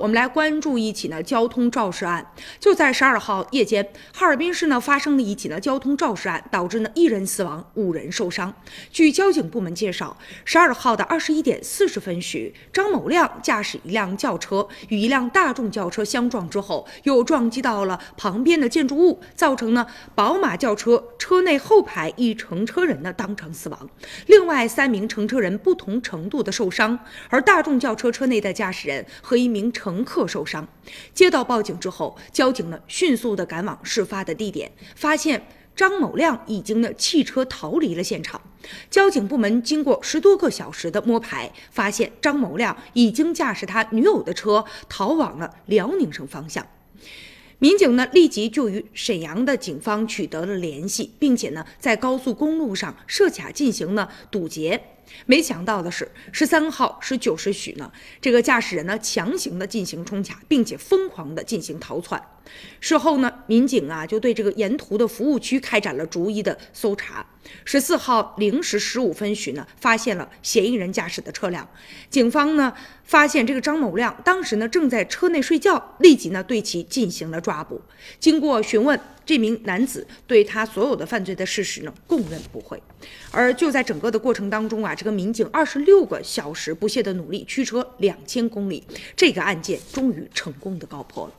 我们来关注一起呢交通肇事案。就在十二号夜间，哈尔滨市呢发生了一起呢交通肇事案，导致呢一人死亡，五人受伤。据交警部门介绍，十二号的二十一点四十分许，张某亮驾驶一辆轿车与一辆大众轿车相撞之后，又撞击到了旁边的建筑物，造成呢宝马轿车车内后排一乘车人呢当场死亡，另外三名乘车人不同程度的受伤，而大众轿车车内的驾驶人和一名乘乘客受伤。接到报警之后，交警呢迅速的赶往事发的地点，发现张某亮已经呢弃车逃离了现场。交警部门经过十多个小时的摸排，发现张某亮已经驾驶他女友的车逃往了辽宁省方向。民警呢立即就与沈阳的警方取得了联系，并且呢在高速公路上设卡进行了堵截。没想到的是，十三号十九时许呢，这个驾驶人呢强行的进行冲卡，并且疯狂的进行逃窜。事后呢，民警啊就对这个沿途的服务区开展了逐一的搜查。十四号零时十五分许呢，发现了嫌疑人驾驶的车辆。警方呢发现这个张某亮当时呢正在车内睡觉，立即呢对其进行了抓捕。经过询问，这名男子对他所有的犯罪的事实呢供认不讳。而就在整个的过程当中啊，这个民警二十六个小时不懈的努力，驱车两千公里，这个案件终于成功的告破了。